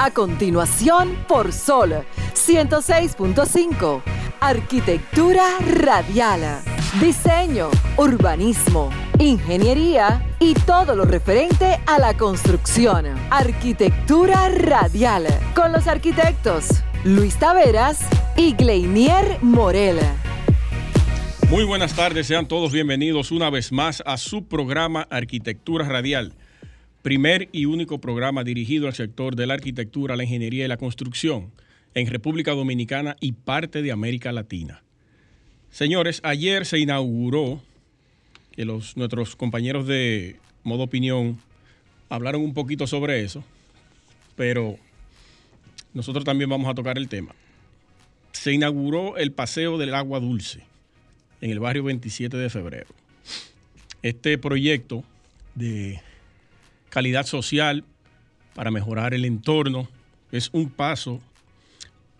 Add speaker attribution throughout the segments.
Speaker 1: A continuación, por Sol 106.5. Arquitectura radial. Diseño, urbanismo, ingeniería y todo lo referente a la construcción. Arquitectura radial. Con los arquitectos Luis Taveras y Gleinier Morel.
Speaker 2: Muy buenas tardes, sean todos bienvenidos una vez más a su programa Arquitectura Radial primer y único programa dirigido al sector de la arquitectura, la ingeniería y la construcción en República Dominicana y parte de América Latina. Señores, ayer se inauguró, que los, nuestros compañeros de Modo Opinión hablaron un poquito sobre eso, pero nosotros también vamos a tocar el tema. Se inauguró el Paseo del Agua Dulce en el barrio 27 de febrero. Este proyecto de calidad social, para mejorar el entorno. Es un paso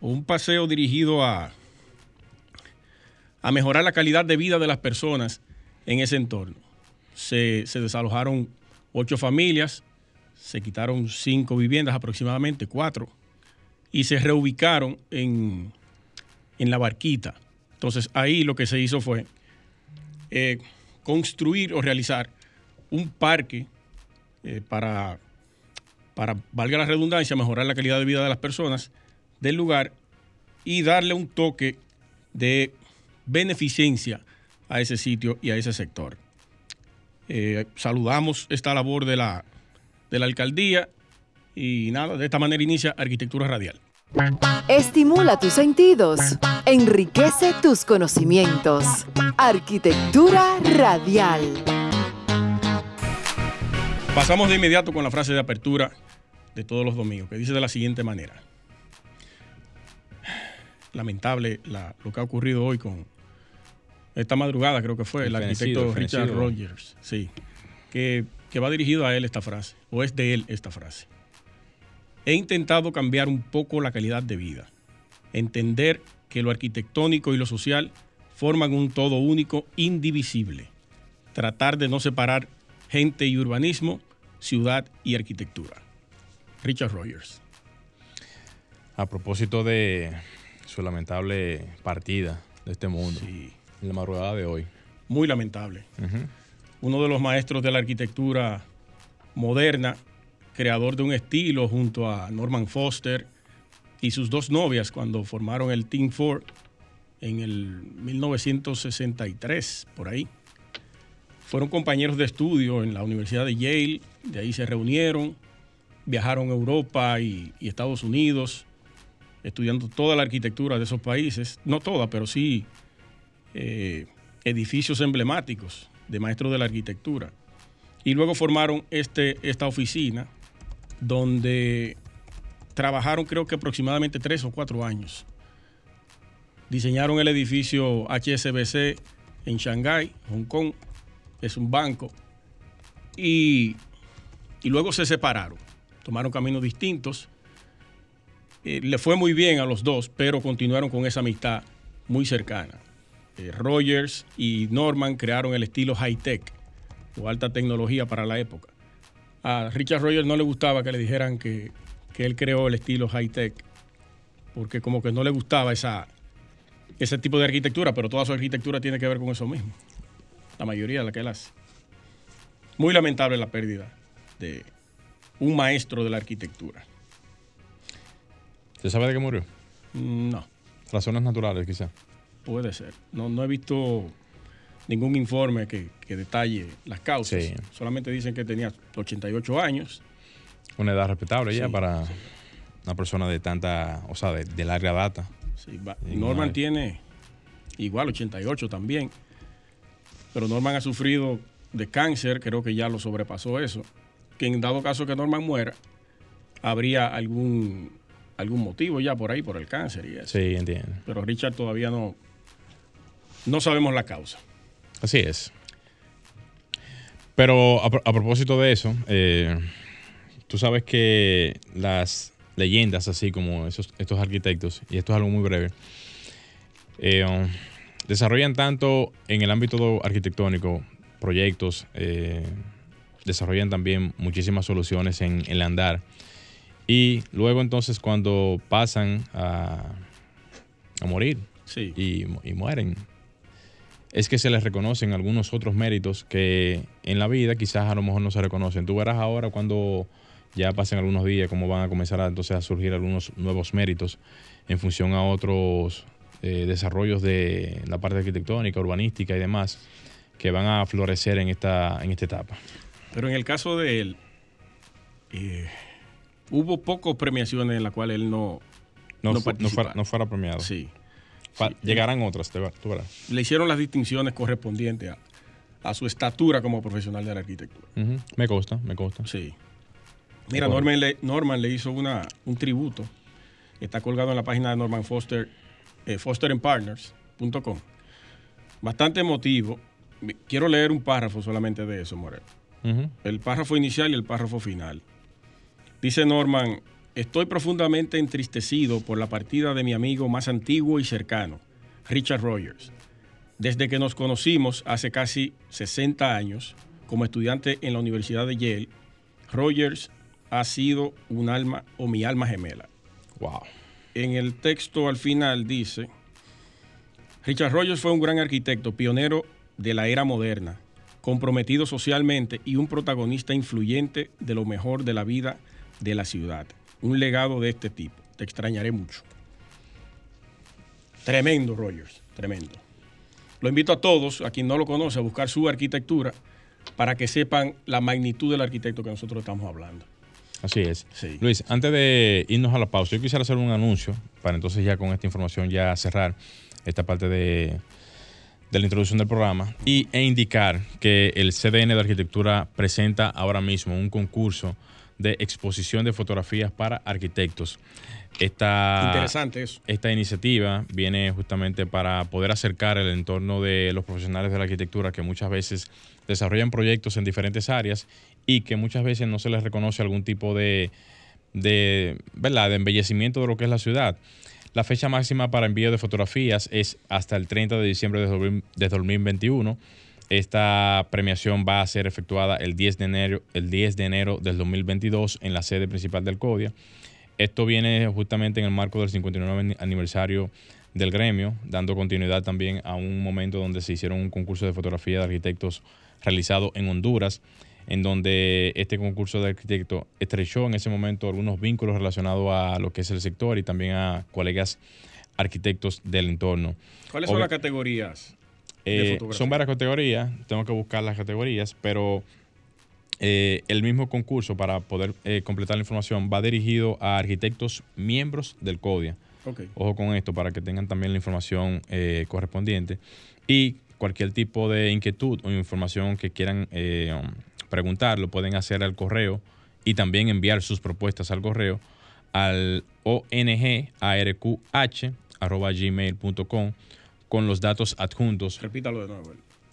Speaker 2: o un paseo dirigido a, a mejorar la calidad de vida de las personas en ese entorno. Se, desalojaron ocho familias, se quitaron cinco viviendas aproximadamente, cuatro, y se reubicaron en, en la barquita. Entonces ahí lo que se hizo fue eh, construir o realizar un parque eh, para, para, valga la redundancia, mejorar la calidad de vida de las personas del lugar y darle un toque de beneficencia a ese sitio y a ese sector. Eh, saludamos esta labor de la, de la alcaldía y nada, de esta manera inicia Arquitectura Radial.
Speaker 1: Estimula tus sentidos, enriquece tus conocimientos. Arquitectura Radial.
Speaker 2: Pasamos de inmediato con la frase de apertura de todos los domingos, que dice de la siguiente manera. Lamentable lo que ha ocurrido hoy con esta madrugada, creo que fue, el, arquitecto Richard Rogers, sí, que, que va dirigido a él esta frase, o es de él esta frase. He intentado cambiar un poco la calidad de vida, entender que lo arquitectónico y lo social forman un todo único, indivisible, tratar de no separar gente y urbanismo, ciudad y arquitectura. Richard Rogers.
Speaker 3: A propósito de su lamentable partida de este mundo, en la madrugada de hoy.
Speaker 2: Muy lamentable. Uno de los maestros de la arquitectura moderna, creador de un estilo junto a Norman Foster y sus dos novias cuando formaron el Team Ford en el 1963, por ahí. Fueron compañeros de estudio en la Universidad de Yale, de ahí se reunieron, viajaron a Europa y, Estados Unidos, estudiando toda la arquitectura de esos países, no toda, pero sí eh, edificios emblemáticos de maestros de la arquitectura. Y luego formaron este, esta oficina donde trabajaron creo que aproximadamente tres o cuatro años. Diseñaron el edificio HSBC en Shanghái, Hong Kong, es un banco. Y, luego se separaron, tomaron caminos distintos. Eh, le fue muy bien a los dos, pero continuaron con esa amistad muy cercana. Eh, Rogers y Norman crearon el estilo high-tech o alta tecnología para la época. A Richard Rogers no le gustaba que le dijeran que, que él creó el estilo high-tech, porque como que no le gustaba esa, ese tipo de arquitectura, pero toda su arquitectura tiene que ver con eso mismo la mayoría de la que él hace. Muy lamentable la pérdida de un maestro de la arquitectura.
Speaker 3: ¿Se sabe de qué murió?
Speaker 2: Mm, no.
Speaker 3: Razones naturales, quizá.
Speaker 2: Puede ser. No, no he visto ningún informe que, detalle las causas. Solamente dicen que tenía 88 años.
Speaker 3: Una edad respetable ya para una persona de tanta, o sea, de, larga data.
Speaker 2: Sí, Norman tiene igual 88 también pero Norman ha sufrido de cáncer, creo que ya lo sobrepasó eso. Que en dado caso que Norman muera, habría algún, algún motivo ya por ahí, por el cáncer y eso.
Speaker 3: Sí, entiendo.
Speaker 2: Pero Richard todavía no, no sabemos la causa.
Speaker 3: Así es. Pero a, propósito de eso, eh, tú sabes que las leyendas, así como esos, estos arquitectos, y esto es algo muy breve, eh, um, desarrollan tanto en el ámbito arquitectónico proyectos, eh, desarrollan también muchísimas soluciones en el andar Y luego entonces cuando pasan a, a morir
Speaker 2: Sí.
Speaker 3: y, mu- y mueren, es que se les reconocen algunos otros méritos que en la vida quizás a lo mejor no se reconocen. Tú verás ahora cuando ya pasen algunos días cómo van a comenzar a, entonces a surgir algunos nuevos méritos en función a otros eh, desarrollos de la parte arquitectónica, urbanística y demás que van a florecer en esta, en esta etapa.
Speaker 2: Pero en el caso de él, eh, hubo pocas premiaciones en las cuales él no,
Speaker 3: No, fuera, no fuera premiado.
Speaker 2: sí.
Speaker 3: Llegarán otras, te va- tú verás.
Speaker 2: le hicieron las distinciones correspondientes a, a su estatura como profesional de la arquitectura.
Speaker 3: Me consta, me consta.
Speaker 2: Sí. Mira. Norman le, Norman le hizo una, un tributo. Está colgado en la página de Norman Foster, eh, fosterandpartners.com. Bastante emotivo. Quiero leer un párrafo solamente de eso, El párrafo inicial y el párrafo final. Dice Norman, estoy profundamente entristecido por la partida de mi amigo más antiguo y cercano, Richard Rogers. Desde que nos conocimos hace casi 60 años, como estudiante en la Universidad de Yale, Rogers ha sido un alma o mi alma gemela.
Speaker 3: Wow.
Speaker 2: En el texto al final dice, Richard Rogers fue un gran arquitecto, pionero de la era moderna, comprometido socialmente y un protagonista influyente de lo mejor de la vida de la ciudad. Un legado de este tipo. Te extrañaré mucho. Tremendo, Rogers, tremendo. Lo invito a todos, a quien no lo conoce, a buscar su arquitectura para que sepan la magnitud del arquitecto que nosotros estamos hablando.
Speaker 3: Así es.
Speaker 2: Sí.
Speaker 3: Luis, antes de irnos a la pausa, yo quisiera hacer un anuncio para entonces ya con esta información ya cerrar esta parte de, de la introducción del programa y, e indicar que el CDN de Arquitectura presenta ahora mismo un concurso de exposición de fotografías para arquitectos. Esta,
Speaker 2: Interesante eso.
Speaker 3: esta iniciativa viene justamente para poder acercar el entorno de los profesionales de la arquitectura que muchas veces desarrollan proyectos en diferentes áreas y que muchas veces no se les reconoce algún tipo de, de, ¿verdad? de embellecimiento de lo que es la ciudad. La fecha máxima para envío de fotografías es hasta el 30 de diciembre de 2000 de 2021. Esta premiación va a ser efectuada el 10 de enero, el 10 de enero del 2022 en la sede principal del CODIA. Esto viene justamente en el marco del 59 aniversario del gremio, dando continuidad también a un momento donde se hicieron un concurso de fotografía de arquitectos realizado en Honduras, en donde este concurso de arquitectos estrechó en ese momento algunos vínculos relacionados a lo que es el sector y también a colegas arquitectos del entorno.
Speaker 2: ¿Cuáles son las categorías?
Speaker 3: Eh, son varias categorías, tengo que buscar las categorías, pero eh, el mismo concurso para poder eh, completar la información va dirigido a arquitectos miembros del CODIA. Ojo con esto para que tengan también la información eh, correspondiente. Y cualquier tipo de inquietud o información que quieran preguntar, lo pueden hacer al correo y también enviar sus propuestas al correo al ongarqh.gmail.com con los datos adjuntos
Speaker 2: Repítalo de nuevo.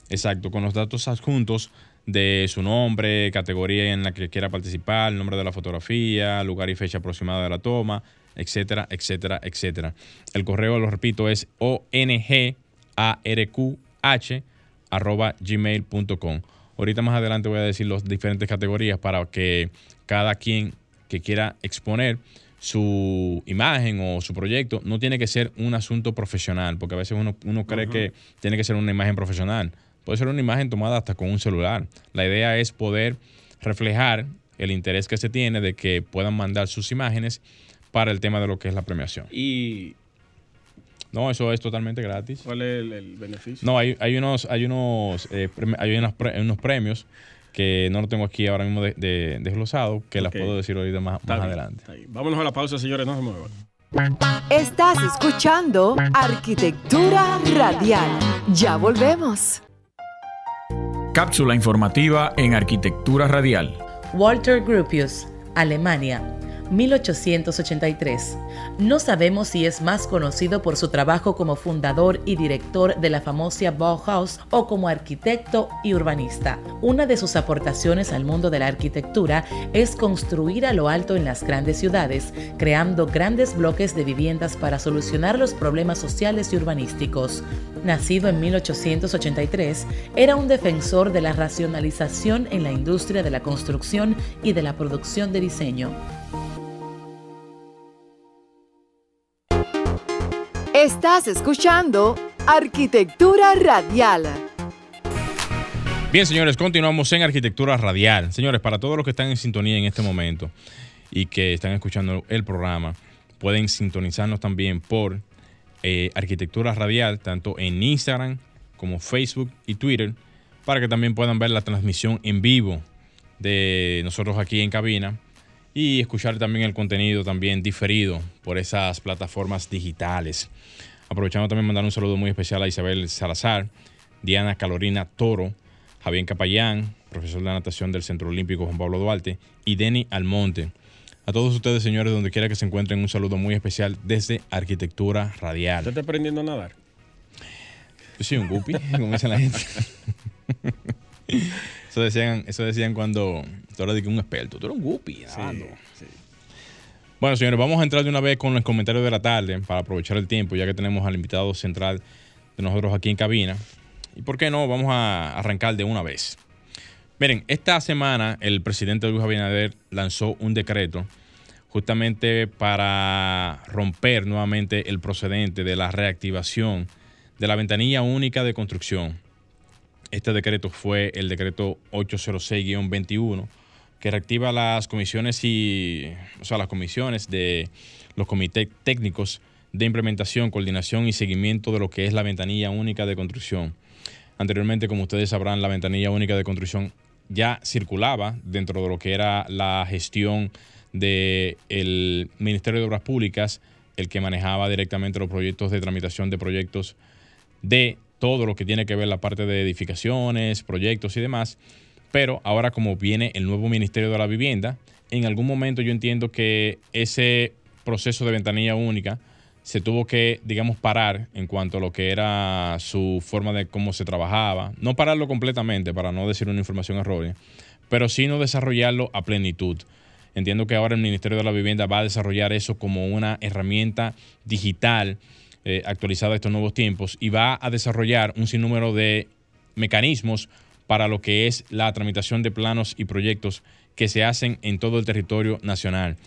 Speaker 3: Exacto, con los datos adjuntos de su nombre, categoría en la que quiera participar, nombre de la fotografía, lugar y fecha aproximada de la toma, etcétera, etcétera, etcétera. El correo, lo repito, es ongarqh.gmail.com. Ahorita más adelante voy a decir las diferentes categorías para que cada quien que quiera exponer su imagen o su proyecto no tiene que ser un asunto profesional, porque a veces uno, uno cree que tiene que ser una imagen profesional. Puede ser una imagen tomada hasta con un celular. La idea es poder reflejar el interés que se tiene de que puedan mandar sus imágenes para el tema de lo que es la premiación.
Speaker 2: ¿Y
Speaker 3: No, eso es totalmente gratis.
Speaker 2: cuál es el, el beneficio?
Speaker 3: No, hay, hay unos, hay unos, eh, hay unos, pre- unos premios que no lo tengo aquí ahora mismo de- de- desglosado, que las puedo decir ahorita más,
Speaker 2: Está
Speaker 3: más
Speaker 2: bien,
Speaker 3: adelante.
Speaker 2: Vámonos a la pausa, señores, no se muevan.
Speaker 1: Estás escuchando Arquitectura Radial. Ya volvemos.
Speaker 4: Cápsula informativa en Arquitectura Radial.
Speaker 5: Walter Gropius, Alemania, 1883. No sabemos si es más conocido por su trabajo como fundador y director de la famosa Bauhaus o como arquitecto y urbanista. Una de sus aportaciones al mundo de la arquitectura es construir a lo alto en las grandes ciudades, creando grandes bloques de viviendas para solucionar los problemas sociales y urbanísticos. Nacido en 1883, era un defensor de la racionalización en la industria de la construcción y de la producción de diseño.
Speaker 1: Estás escuchando Arquitectura Radial.
Speaker 3: Bien, señores, continuamos en Arquitectura Radial. Señores, para todos los que están en sintonía en este momento y que están escuchando el programa, pueden sintonizarnos también por eh, Arquitectura Radial, tanto en Instagram como Facebook y Twitter, para que también puedan ver la transmisión en vivo de nosotros aquí en cabina y escuchar también el contenido también diferido por esas plataformas digitales. Aprovechando también mandar un saludo muy especial a Isabel Salazar, Diana Calorina Toro, Javier Capayán, profesor de natación del Centro Olímpico Juan Pablo Duarte, y Denny Almonte. A todos ustedes, señores, donde quiera que se encuentren, un saludo muy especial desde Arquitectura Radial.
Speaker 2: ¿Usted está aprendiendo a nadar?
Speaker 3: Yo soy un guppy, como dicen la gente. eso, decían, eso decían cuando tú eras un experto. Tú eres un guppy nadando. Bueno, señores, vamos a entrar de una vez con los comentarios de la tarde para aprovechar el tiempo, ya que tenemos al invitado central de nosotros aquí en cabina. Y por qué no, vamos a arrancar de una vez. Miren, esta semana el presidente Luis Abinader lanzó un decreto justamente para romper nuevamente el procedente de la reactivación de la ventanilla única de construcción. Este decreto fue el decreto 806-21 que reactiva las comisiones y, o sea, las comisiones de los comités técnicos de implementación, coordinación y seguimiento de lo que es la ventanilla única de construcción. Anteriormente, como ustedes sabrán, la ventanilla única de construcción ya circulaba dentro de lo que era la gestión del Ministerio de Obras Públicas, el que manejaba directamente los proyectos de tramitación de proyectos de todo lo que tiene que ver la parte de edificaciones, proyectos y demás. Pero ahora como viene el nuevo Ministerio de la Vivienda, en algún momento yo entiendo que ese proceso de ventanilla única se tuvo que, digamos, parar en cuanto a lo que era su forma de cómo se trabajaba. No pararlo completamente para no decir una información errónea, pero sí no desarrollarlo a plenitud. Entiendo que ahora el Ministerio de la Vivienda va a desarrollar eso como una herramienta digital eh, actualizada estos nuevos tiempos y va a desarrollar un sinnúmero de mecanismos para lo que es la tramitación de planos y proyectos que se hacen en todo el territorio nacional.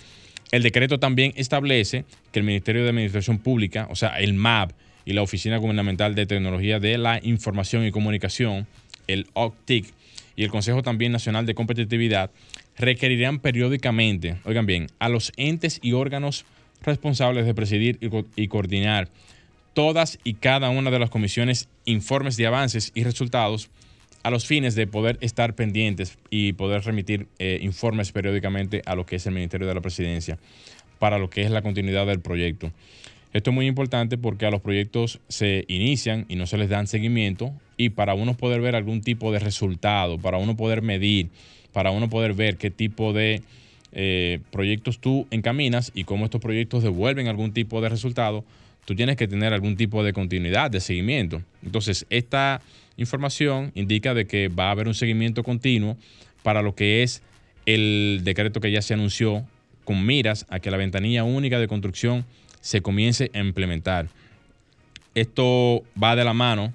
Speaker 3: El decreto también establece que el Ministerio de Administración Pública, o sea, el MAP y la Oficina Gubernamental de Tecnología de la Información y Comunicación, el OCTIC, y el Consejo también Nacional de Competitividad, requerirán periódicamente, oigan bien, a los entes y órganos responsables de presidir y, coordinar todas y cada una de las comisiones informes de avances y resultados a los fines de poder estar pendientes y poder remitir eh, informes periódicamente a lo que es el Ministerio de la Presidencia para lo que es la continuidad del proyecto. Esto es muy importante porque a los proyectos se inician y no se les dan seguimiento y para uno poder ver algún tipo de resultado, para uno poder medir, para uno poder ver qué tipo de eh, proyectos tú encaminas y cómo estos proyectos devuelven algún tipo de resultado, tú tienes que tener algún tipo de continuidad, de seguimiento. Entonces, esta información indica de que va a haber un seguimiento continuo para lo que es el decreto que ya se anunció con miras a que la ventanilla única de construcción se comience a implementar. Esto va de la mano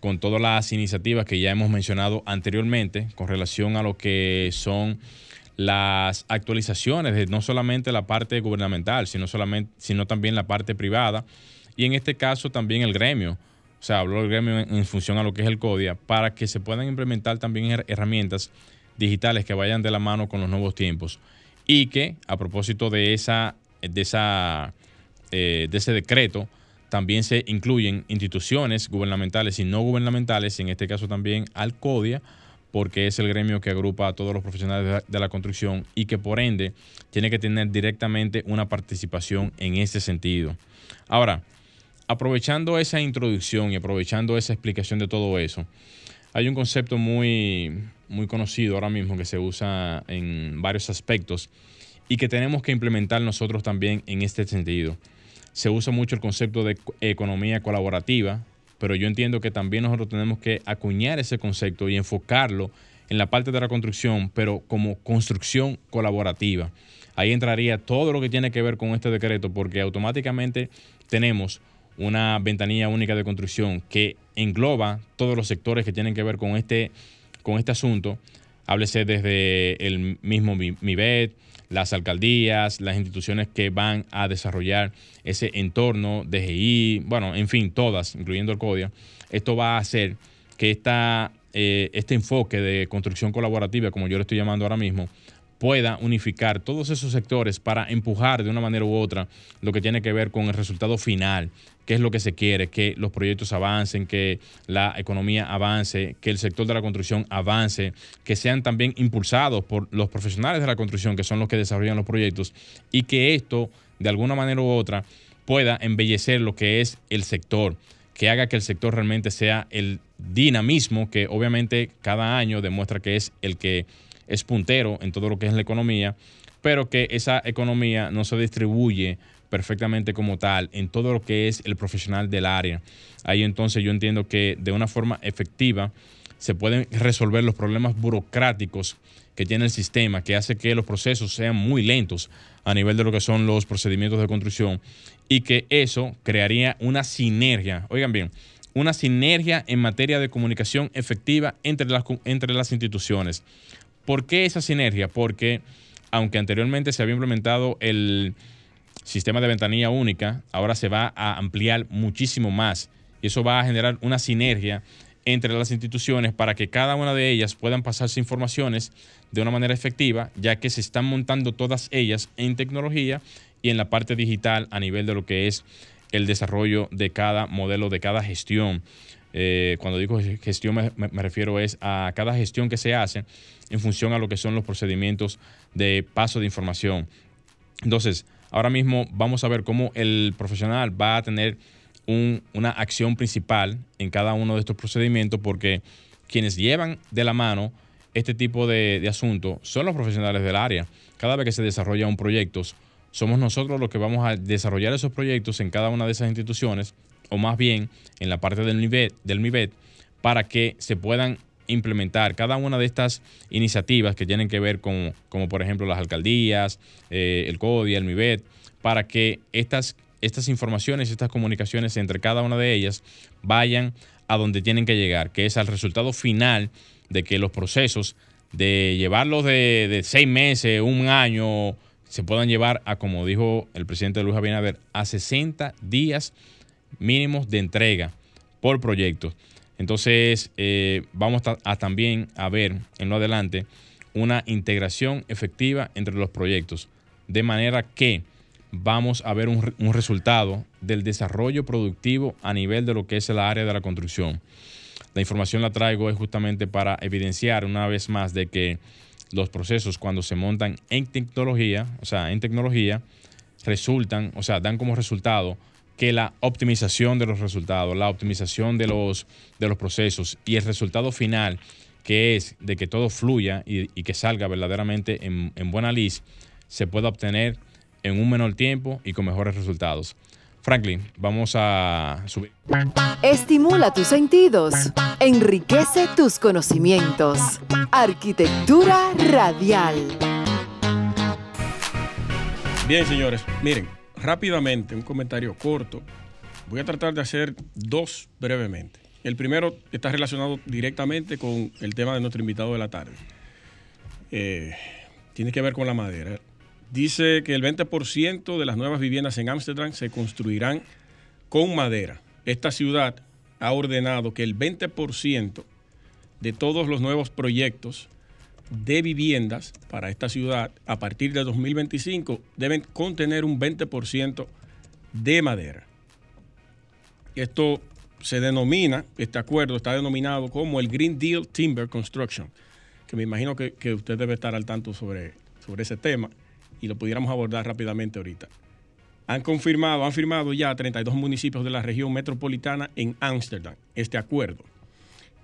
Speaker 3: con todas las iniciativas que ya hemos mencionado anteriormente con relación a lo que son las actualizaciones de no solamente la parte gubernamental, sino, solamente, sino también la parte privada y en este caso también el gremio o sea, habló el gremio en, función a lo que es el CODIA, para que se puedan implementar también herramientas digitales que vayan de la mano con los nuevos tiempos. Y que, a propósito de, esa, de, esa, eh, de ese decreto, también se incluyen instituciones gubernamentales y no gubernamentales, en este caso también al CODIA, porque es el gremio que agrupa a todos los profesionales de la construcción y que por ende tiene que tener directamente una participación en ese sentido. Ahora, aprovechando esa introducción y aprovechando esa explicación de todo eso, hay un concepto muy, muy conocido ahora mismo que se usa en varios aspectos y que tenemos que implementar nosotros también en este sentido. Se usa mucho el concepto de economía colaborativa, pero yo entiendo que también nosotros tenemos que acuñar ese concepto y enfocarlo en la parte de la construcción, pero como construcción colaborativa. Ahí entraría todo lo que tiene que ver con este decreto, porque automáticamente tenemos una ventanilla única de construcción que engloba todos los sectores que tienen que ver con este, con este asunto. Háblese desde el mismo MIBET, las alcaldías, las instituciones que van a desarrollar ese entorno, DGI, bueno, en fin, todas, incluyendo el CODIA, esto va a hacer que esta, eh, este enfoque de construcción colaborativa, como yo lo estoy llamando ahora mismo, pueda unificar todos esos sectores para empujar de una manera u otra lo que tiene que ver con el resultado final, qué es lo que se quiere, que los proyectos avancen, que la economía avance, que el sector de la construcción avance, que sean también impulsados por los profesionales de la construcción, que son los que desarrollan los proyectos, y que esto, de alguna manera u otra, pueda embellecer lo que es el sector, que haga que el sector realmente sea el dinamismo que obviamente cada año demuestra que es el que es puntero en todo lo que es la economía, pero que esa economía no se distribuye perfectamente como tal en todo lo que es el profesional del área. Ahí entonces yo entiendo que de una forma efectiva se pueden resolver los problemas burocráticos que tiene el sistema, que hace que los procesos sean muy lentos a nivel de lo que son los procedimientos de construcción y que eso crearía una sinergia, oigan bien, una sinergia en materia de comunicación efectiva entre las, entre las instituciones. ¿Por qué esa sinergia? Porque aunque anteriormente se había implementado el sistema de ventanilla única, ahora se va a ampliar muchísimo más y eso va a generar una sinergia entre las instituciones para que cada una de ellas puedan pasarse informaciones de una manera efectiva, ya que se están montando todas ellas en tecnología y en la parte digital a nivel de lo que es el desarrollo de cada modelo, de cada gestión. Eh, cuando digo gestión me, refiero es a cada gestión que se hace en función a lo que son los procedimientos de paso de información. Entonces, ahora mismo vamos a ver cómo el profesional va a tener una acción principal en cada uno de estos procedimientos porque quienes llevan de la mano este tipo de asuntos son los profesionales del área. Cada vez que se desarrolla un proyecto, somos nosotros los que vamos a desarrollar esos proyectos en cada una de esas instituciones, o más bien en la parte del MIBET, del MIBET para que se puedan implementar cada una de estas iniciativas que tienen que ver con, como por ejemplo las alcaldías, eh, el CODIA, el MIBET, para que estas, estas informaciones, estas comunicaciones entre cada una de ellas vayan a donde tienen que llegar, que es al resultado final de que los procesos de llevarlos de, de seis meses, un año, se puedan llevar a, como dijo el presidente Luis Abinader, a 60 días mínimos de entrega por proyecto. Entonces, eh, vamos a, también a ver en lo adelante una integración efectiva entre los proyectos, de manera que vamos a ver un, un, resultado del desarrollo productivo a nivel de lo que es el área de la construcción. La información la traigo es justamente para evidenciar una vez más de que los procesos cuando se montan en tecnología, o sea, en tecnología, resultan, o sea, dan como resultado que la optimización de los resultados, la optimización de los, de los procesos y el resultado final, que es de que todo fluya y, y que salga verdaderamente en, en buena luz, se pueda obtener en un menor tiempo y con mejores resultados. Franklin, vamos a subir.
Speaker 1: Estimula tus sentidos, enriquece tus conocimientos. Arquitectura radial.
Speaker 2: Bien, señores, miren, rápidamente, un comentario corto. Voy a tratar de hacer dos brevemente. El primero está relacionado directamente con el tema de nuestro invitado de la tarde. Eh, tiene que ver con la madera. Dice que el 20% de las nuevas viviendas en Ámsterdam se construirán con madera. Esta ciudad ha ordenado que el 20% de todos los nuevos proyectos de viviendas para esta ciudad a partir de 2025 deben contener un 20% de madera. Esto se denomina, este acuerdo está denominado como el Green Deal Timber Construction, que me imagino que, usted debe estar al tanto sobre, sobre ese tema y lo pudiéramos abordar rápidamente ahorita. Han confirmado, han firmado ya 32 municipios de la región metropolitana en Ámsterdam este acuerdo.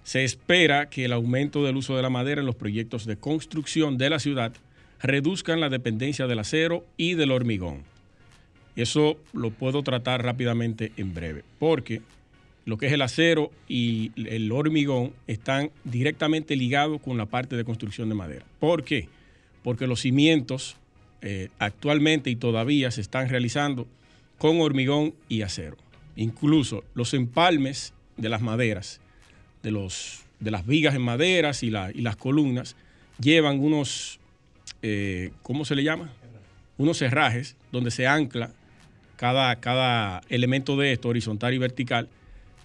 Speaker 2: Se espera que el aumento del uso de la madera en los proyectos de construcción de la ciudad reduzcan la dependencia del acero y del hormigón. Eso lo puedo tratar rápidamente en breve, porque lo que es el acero y el hormigón están directamente ligados con la parte de construcción de madera. ¿Por qué? Porque los cimientos eh, actualmente y todavía se están realizando con hormigón y acero. Incluso los empalmes de las maderas, de, los, de las vigas en maderas y, y las columnas, llevan unos eh, ¿cómo se le llama? Unos cerrajes donde se ancla cada, cada elemento de esto, horizontal y vertical,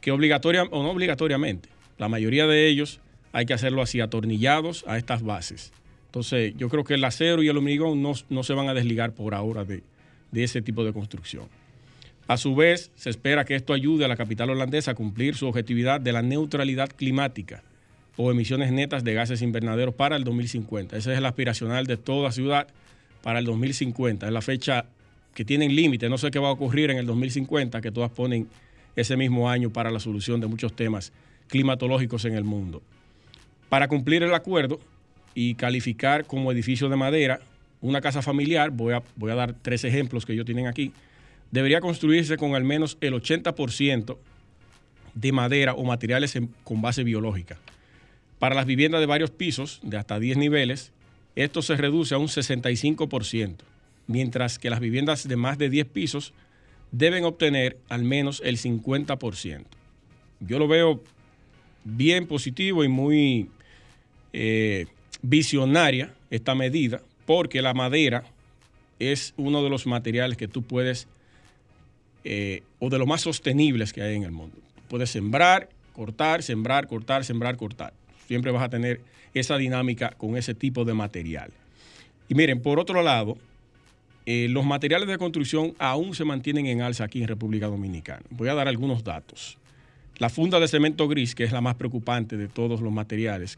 Speaker 2: que obligatoria o no obligatoriamente, la mayoría de ellos hay que hacerlo así, atornillados a estas bases. Entonces, yo creo que el acero y el hormigón no, se van a desligar por ahora de, de ese tipo de construcción. A su vez, se espera que esto ayude a la capital holandesa a cumplir su objetividad de la neutralidad climática o emisiones netas de gases invernaderos para el 2050. Ese es el aspiracional de toda ciudad para el 2050. Es la fecha que tienen límite. No sé qué va a ocurrir en el 2050, que todas ponen ese mismo año para la solución de muchos temas climatológicos en el mundo. Para cumplir el acuerdo y calificar como edificio de madera una casa familiar, voy a, voy a dar tres ejemplos que ellos tienen aquí, debería construirse con al menos el 80% de madera o materiales con base biológica. Para las viviendas de varios pisos, de hasta 10 niveles, esto se reduce a un 65%, mientras que las viviendas de más de 10 pisos deben obtener al menos el 50%. Yo lo veo bien positivo y muy eh, visionaria esta medida, porque la madera es uno de los materiales que tú puedes, eh, o de los más sostenibles que hay en el mundo. Puedes sembrar, cortar, sembrar, cortar, sembrar, cortar. Siempre vas a tener esa dinámica con ese tipo de material. Y miren, por otro lado, eh, los materiales de construcción aún se mantienen en alza aquí en República Dominicana. Voy a dar algunos datos. La funda de cemento gris, que es la más preocupante de todos los materiales,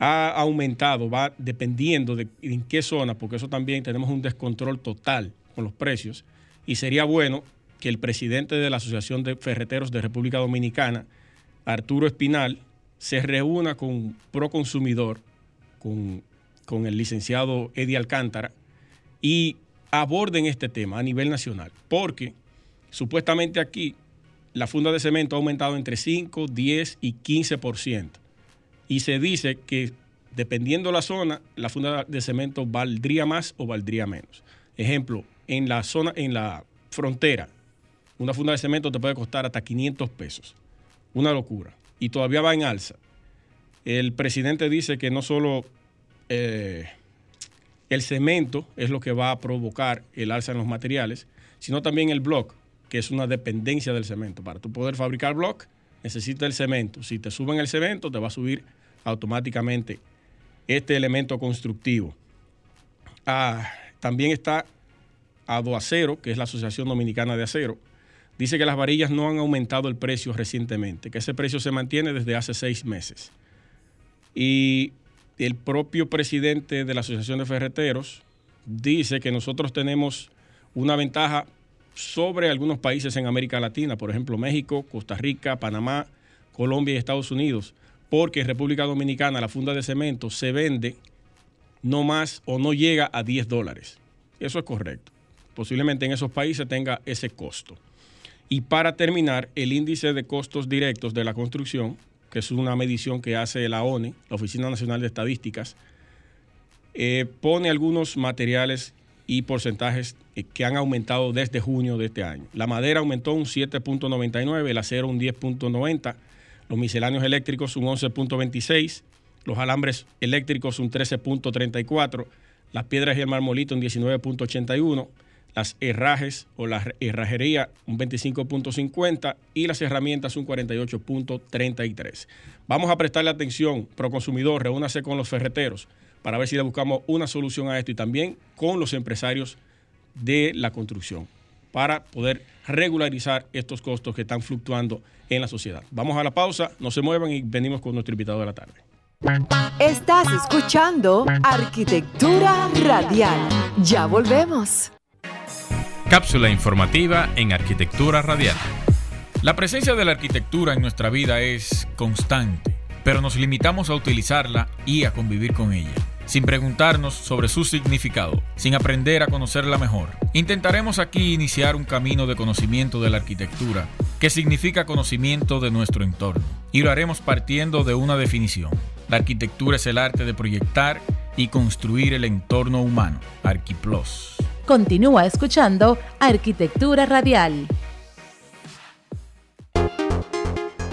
Speaker 2: ha aumentado, va dependiendo de en qué zona, porque eso también tenemos un descontrol total con los precios. Y sería bueno que el presidente de la Asociación de Ferreteros de República Dominicana, Arturo Espinal, se reúna con Proconsumidor, con, con el licenciado Eddie Alcántara, y aborden este tema a nivel nacional, porque supuestamente aquí la funda de cemento ha aumentado entre 5, 10 y 15%. Y se dice que dependiendo la zona, la funda de cemento valdría más o valdría menos. Ejemplo, en la zona, en la frontera, una funda de cemento te puede costar hasta 500 pesos. Una locura. Y todavía va en alza. El presidente dice que no solo eh, el cemento es lo que va a provocar el alza en los materiales, sino también el block, que es una dependencia del cemento. Para tú poder fabricar block, necesita el cemento. Si te suben el cemento, te va a subir automáticamente este elemento constructivo. Ah, también está Adoacero, que es la Asociación Dominicana de Acero. Dice que las varillas no han aumentado el precio recientemente, que ese precio se mantiene desde hace seis meses. Y el propio presidente de la Asociación de Ferreteros dice que nosotros tenemos una ventaja sobre algunos países en América Latina, por ejemplo México, Costa Rica, Panamá, Colombia y Estados Unidos, porque en República Dominicana la funda de cemento se vende no más o no llega a 10 dólares. Eso es correcto. Posiblemente en esos países tenga ese costo. Y para terminar, el índice de costos directos de la construcción que es una medición que hace la ONE, la Oficina Nacional de Estadísticas, eh, pone algunos materiales y porcentajes eh, que han aumentado desde junio de este año. La madera aumentó un 7.99, el acero un 10.90, los misceláneos eléctricos un 11.26, los alambres eléctricos un 13.34, las piedras y el marmolito un 19.81 las herrajes o la herrajería un 25.50 y las herramientas un 48.33. Vamos a prestarle atención, Proconsumidor, reúnase con los ferreteros para ver si le buscamos una solución a esto y también con los empresarios de la construcción para poder regularizar estos costos que están fluctuando en la sociedad. Vamos a la pausa, no se muevan y venimos con nuestro invitado de la tarde.
Speaker 1: Estás escuchando Arquitectura Radial. Ya volvemos.
Speaker 4: Cápsula informativa en Arquitectura Radial. La presencia de la arquitectura en nuestra vida es constante, pero nos limitamos a utilizarla y a convivir con ella, sin preguntarnos sobre su significado, sin aprender a conocerla mejor. Intentaremos aquí iniciar un camino de conocimiento de la arquitectura, que significa conocimiento de nuestro entorno, y lo haremos partiendo de una definición. La arquitectura es el arte de proyectar y construir el entorno humano. Arquiplos.
Speaker 5: Continúa escuchando Arquitectura Radial.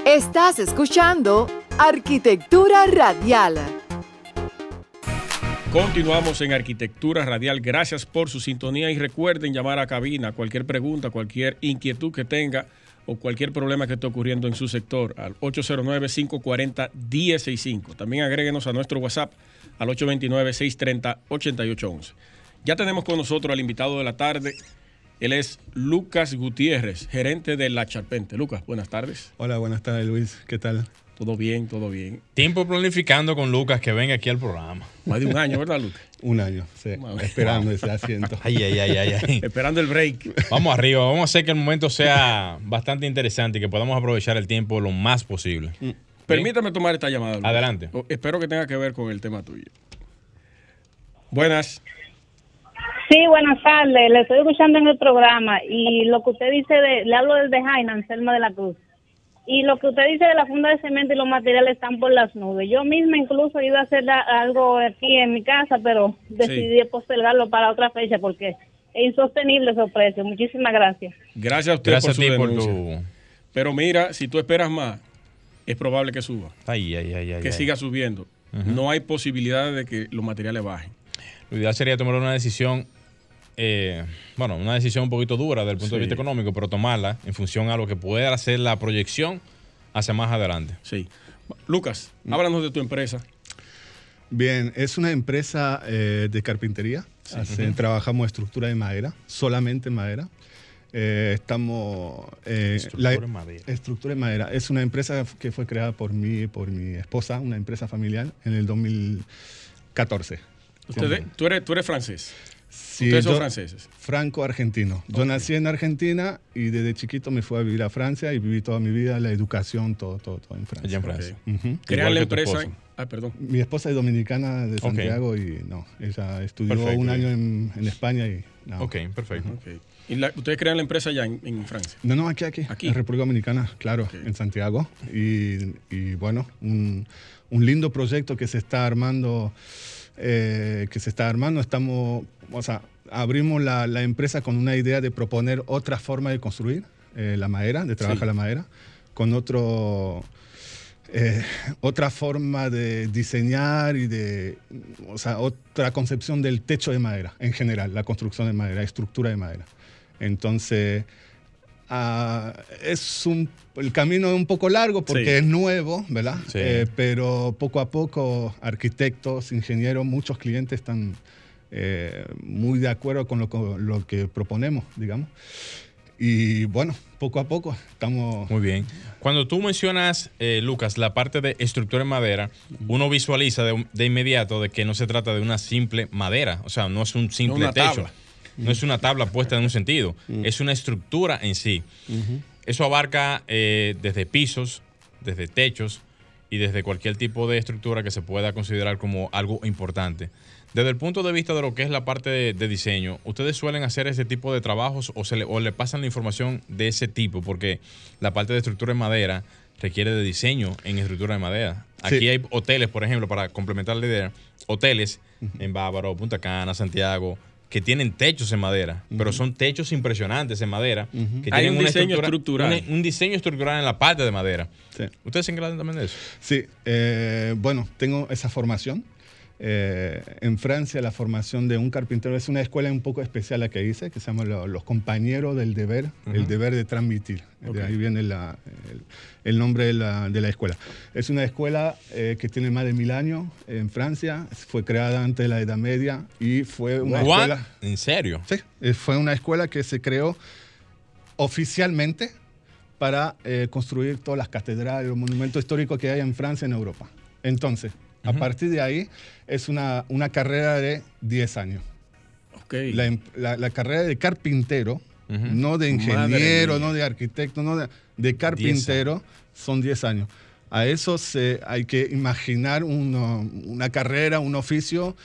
Speaker 1: Estás escuchando Arquitectura Radial.
Speaker 2: Continuamos en Arquitectura Radial. Gracias por su sintonía y recuerden llamar a cabina cualquier pregunta, cualquier inquietud que tenga o cualquier problema que esté ocurriendo en su sector al 809-540-1065. También agréguenos a nuestro WhatsApp al 829-630-8811. Ya tenemos con nosotros al invitado de la tarde. Él es Lucas Gutiérrez, gerente de La Charpente. Lucas, buenas tardes.
Speaker 6: Hola, buenas tardes Luis. ¿Qué tal?
Speaker 2: Todo bien, todo bien.
Speaker 3: Tiempo planificando con Lucas que venga aquí al programa.
Speaker 2: Más de un año, ¿verdad, Lucas?
Speaker 6: un año, sí. Esperando ese asiento.
Speaker 3: Ay, ay, ay, ay, ay.
Speaker 2: Esperando el break.
Speaker 3: Vamos arriba, vamos a hacer que el momento sea bastante interesante y que podamos aprovechar el tiempo lo más posible.
Speaker 2: Mm. Permítame tomar esta llamada. Lucas.
Speaker 3: Adelante.
Speaker 2: O- Espero que tenga que ver con el tema tuyo. Buenas.
Speaker 7: Sí, buenas tardes. Le estoy escuchando en el programa y lo que usted dice de, le hablo desde Jaina, Anselma de la Cruz. Y lo que usted dice de la funda de cemento y los materiales están por las nubes. Yo misma incluso iba a hacer la- algo aquí en mi casa, pero decidí postergarlo para otra fecha porque es insostenible esos precios. Muchísimas gracias.
Speaker 2: Gracias a usted
Speaker 3: Gracias
Speaker 2: por
Speaker 3: a
Speaker 2: su
Speaker 3: ti por
Speaker 2: denuncia.
Speaker 3: tu...
Speaker 2: Pero mira, si tú esperas más, es probable que suba,
Speaker 3: Ay, ay, ay, ay.
Speaker 2: que
Speaker 3: ay.
Speaker 2: siga subiendo. No hay posibilidad de que los materiales bajen.
Speaker 3: Lo ideal sería tomar una decisión, eh, bueno, una decisión un poquito dura desde el punto de
Speaker 2: Sí.
Speaker 3: vista económico, pero tomarla en función a lo que pueda hacer la proyección hacia más adelante.
Speaker 2: Sí. Lucas, háblanos de tu empresa.
Speaker 6: Bien, es una empresa eh, de carpintería. Hace- Trabajamos estructura de madera, solamente madera. Eh, estamos... eh,
Speaker 3: Estructura de madera.
Speaker 6: Estructura de madera. Es una empresa que fue creada por mí y por mi esposa, una empresa familiar, en el 2014.
Speaker 2: Ustedes- tú, eres, tú eres francés.
Speaker 6: Sí,
Speaker 2: Ustedes son
Speaker 6: yo-
Speaker 2: franceses.
Speaker 6: Franco-argentino. Yo nací en Argentina y desde chiquito me fui a vivir a Francia y viví toda mi vida la educación, todo, todo, todo en Francia.
Speaker 3: Allá en Francia.
Speaker 6: Ujú.
Speaker 2: Crean la empresa. Ah, perdón.
Speaker 6: Mi esposa es dominicana de Santiago y no, ella estudió
Speaker 3: Perfecto,
Speaker 6: un año en, en España y no.
Speaker 3: Ok, perfecto.
Speaker 2: Ok. ¿Y la- ustedes crean la empresa allá en, en Francia?
Speaker 6: No, no, aquí, aquí,
Speaker 2: Aquí.
Speaker 6: en República Dominicana, claro, en Santiago. Y, y bueno, un, un lindo proyecto que se está armando, eh, que se está armando. Estamos, o sea, abrimos la, la empresa con una idea de proponer otra forma de construir eh, la madera, de trabajar
Speaker 2: Sí.
Speaker 6: la madera, con otro, eh, otra forma de diseñar y de, o sea, otra concepción del techo de madera en general, la construcción de madera, estructura de madera. Entonces, ah, es un, el camino es un poco largo porque
Speaker 2: Sí.
Speaker 6: es nuevo, ¿verdad?
Speaker 3: Sí.
Speaker 6: Eh, pero poco a poco, arquitectos, ingenieros, muchos clientes están eh, muy de acuerdo con lo, con lo que proponemos, digamos. Y bueno, poco a poco estamos...
Speaker 3: Muy bien. Cuando tú mencionas, eh, Lucas, la parte de estructura en madera, uno visualiza de, de inmediato de que no se trata de una simple madera, o sea, no es un simple
Speaker 2: una
Speaker 3: techo,
Speaker 2: tabla.
Speaker 3: No es una tabla puesta en un sentido, es una estructura en sí. Eso abarca eh, desde pisos, desde techos y desde cualquier tipo de estructura que se pueda considerar como algo importante. Desde el punto de vista de lo que es la parte de, de diseño, ¿ustedes suelen hacer ese tipo de trabajos o, se le, o le pasan la información de ese tipo? Porque la parte de estructura en madera requiere de diseño en estructura de madera. Aquí
Speaker 6: Sí.
Speaker 3: hay hoteles, por ejemplo, para complementar la idea, hoteles en Bávaro, Punta Cana, Santiago, que tienen techos en madera, pero son techos impresionantes en madera. que
Speaker 2: Hay
Speaker 3: tienen
Speaker 2: un
Speaker 3: una
Speaker 2: diseño
Speaker 3: estructura-
Speaker 2: estructural.
Speaker 3: un, un diseño estructural en la parte de madera.
Speaker 6: Sí.
Speaker 3: ¿Ustedes se encargan también de eso?
Speaker 6: Sí, eh, bueno, tengo esa formación. Eh, en Francia la formación de un carpintero es una escuela un poco especial la que hice, que se llama lo- Los Compañeros del Deber, el deber de transmitir. De ahí viene la- el, el nombre de la, de la escuela. Es una escuela eh, que tiene más de mil años en Francia, fue creada antes de la Edad Media y fue una
Speaker 3: What?
Speaker 6: escuela...
Speaker 3: ¿En serio?
Speaker 6: Sí, eh, fue una escuela que se creó oficialmente para eh, construir todas las catedrales, los monumentos históricos que hay en Francia y en Europa. Entonces, a partir de ahí, es una, una carrera de 10 años.
Speaker 2: Ok.
Speaker 6: La, em- la- la carrera de carpintero,
Speaker 3: Ujú.
Speaker 6: no de ingeniero, no de arquitecto, no de, de carpintero, son 10 años. A eso se, hay que imaginar uno- una carrera, un oficio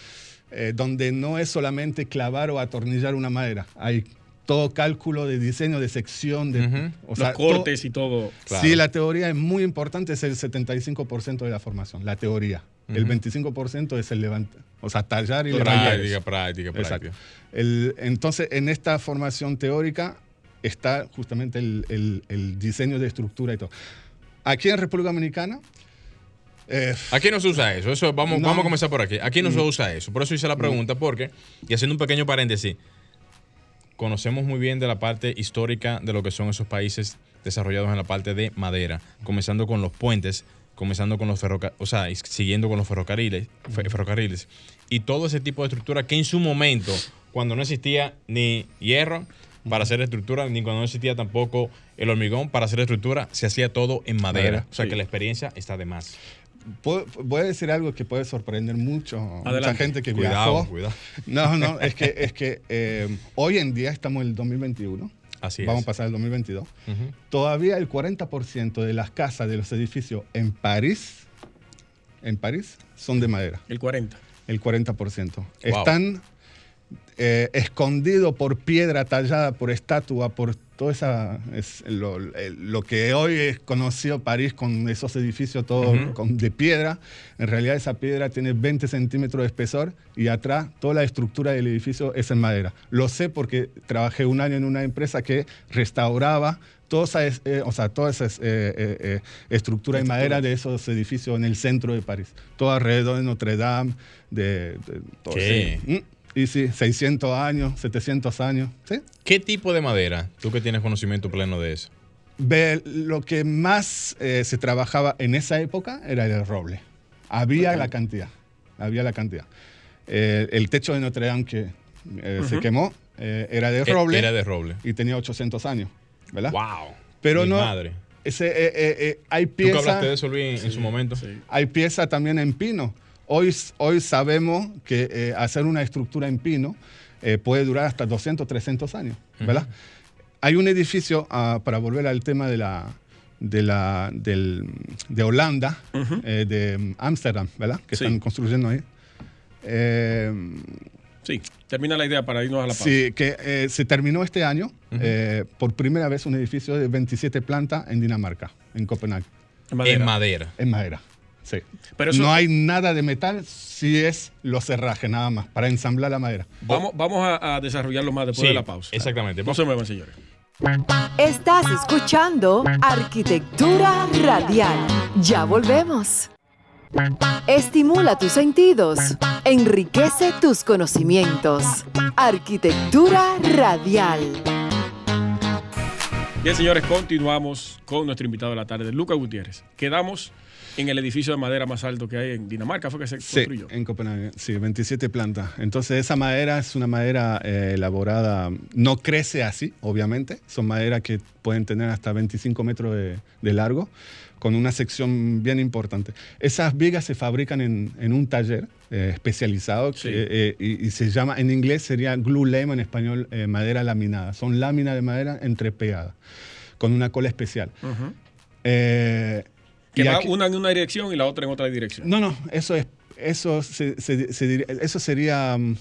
Speaker 6: eh, donde no es solamente clavar o atornillar una madera. Hay todo cálculo de diseño, de sección, de,
Speaker 3: Ujú.
Speaker 6: o
Speaker 2: Los
Speaker 6: sea,
Speaker 2: cortes y todo.
Speaker 3: Claro.
Speaker 6: Sí, la teoría es muy importante, es el 75% de la formación, la teoría. El 25% es el levante, o sea, tallar y levantar.
Speaker 3: Práctica, práctica, práctica.
Speaker 6: Exacto. El- entonces, en esta formación teórica está justamente el, el- el diseño de estructura y todo. Aquí en República Dominicana, Eh,
Speaker 3: Aquí no se usa eso. eso vamos,
Speaker 6: No.
Speaker 3: vamos a comenzar por aquí. Aquí no se usa eso. Por eso hice la pregunta, porque, y haciendo un pequeño paréntesis, conocemos muy bien de la parte histórica de lo que son esos países desarrollados en la parte de madera, comenzando con los puentes, comenzando con los ferrocarriles, o sea, siguiendo con los ferrocarriles, fe- ferrocarriles, y todo ese tipo de estructura que en su momento, cuando no existía ni hierro para hacer estructura, ni cuando no existía tampoco el hormigón para hacer estructura, se hacía todo en madera.
Speaker 6: Madera,
Speaker 3: o sea
Speaker 2: sí.
Speaker 3: que la experiencia está de más.
Speaker 6: puedo- voy a decir algo que puede sorprender mucho mucha
Speaker 2: Adelante.
Speaker 6: gente que
Speaker 3: Cuidado,
Speaker 6: viajó.
Speaker 3: cuidado.
Speaker 6: No, no, es que, es que eh, hoy en día estamos en el 2021.
Speaker 3: Así
Speaker 6: Vamos
Speaker 3: es.
Speaker 6: a pasar al 2022.
Speaker 3: Ujú.
Speaker 6: Todavía el 40% de las casas de los edificios en París, en París, son de madera.
Speaker 2: El 40.
Speaker 6: El 40%. Están eh, escondidos por piedra tallada, por estatua, por todo esa, es lo, que hoy es conocido París con esos edificios todos con- de piedra. En realidad esa piedra tiene 20 centímetros de espesor y atrás toda la estructura del edificio es en madera. Lo sé porque trabajé un año en una empresa que restauraba toda esa, es- eh, o sea, toda esa es- eh, eh, eh, estructura de madera de esos edificios en el centro de París. Todo alrededor de Notre Dame, de, de sí. Mm, Y sí, 600 años, 700 años. ¿sí?
Speaker 3: ¿Qué tipo de madera? Tú que tienes conocimiento pleno de eso.
Speaker 6: Ve, lo que más eh, se trabajaba en esa época era el roble. Había la cantidad, había la cantidad. Eh, el techo de Notre Dame que eh, se quemó eh, era de
Speaker 3: E-
Speaker 6: roble
Speaker 3: Era de roble.
Speaker 6: y tenía 800 años, ¿verdad?
Speaker 3: ¡Wow!
Speaker 6: Pero
Speaker 3: Mi
Speaker 6: no,
Speaker 3: madre.
Speaker 6: Ese, eh, eh, eh, hay
Speaker 3: ¿Tú que hablaste de eso, Luis, en su momento?
Speaker 6: hay pieza también en pino. Hoy, hoy sabemos que eh, hacer una estructura en pino eh, puede durar hasta 200, 300 años, ¿verdad? Hay un edificio, ah, para volver al tema de la de, la, del- de Holanda, eh, de Ámsterdam, ¿verdad? Que
Speaker 2: Sí.
Speaker 6: están construyendo ahí. Eh,
Speaker 2: Sí, termina la idea para irnos a la pausa.
Speaker 6: sí, que eh, se terminó este año eh, por primera vez un edificio de 27 plantas en Dinamarca, en Copenhague,
Speaker 2: En madera.
Speaker 3: En madera.
Speaker 6: en madera. Sí.
Speaker 2: Pero eso-
Speaker 6: no hay nada de metal, si es los herrajes nada más, para ensamblar la madera.
Speaker 2: Vamos, vamos a, a desarrollarlo más después
Speaker 3: Sí,
Speaker 2: de la pausa.
Speaker 3: exactamente.
Speaker 2: No se muevan, señores.
Speaker 1: Estás escuchando Arquitectura Radial. Ya volvemos. Estimula tus sentidos, enriquece tus conocimientos. Arquitectura Radial.
Speaker 2: Bien, señores, continuamos con nuestro invitado de la tarde, Lucas Gutiérrez. Quedamos en el edificio de madera más alto que hay en Dinamarca, fue que se
Speaker 6: Sí,
Speaker 2: construyó.
Speaker 6: en Copenhague, sí, 27 plantas. Entonces esa madera es una madera eh, elaborada, no crece así, obviamente, son maderas que pueden tener hasta 25 metros de, de largo, con una sección bien importante. Esas vigas se fabrican en, en un taller eh, especializado
Speaker 2: Sí.
Speaker 6: que, eh, y, y se llama, en inglés sería glue lame, en español eh, madera laminada. Son láminas de madera entrepegadas, con una cola especial.
Speaker 2: Ujú.
Speaker 6: Eh,
Speaker 2: Que
Speaker 6: y
Speaker 2: va
Speaker 6: aquí-
Speaker 2: una en una dirección y la otra en otra dirección.
Speaker 6: no, no, eso es, eso se- se- se eso sería mm,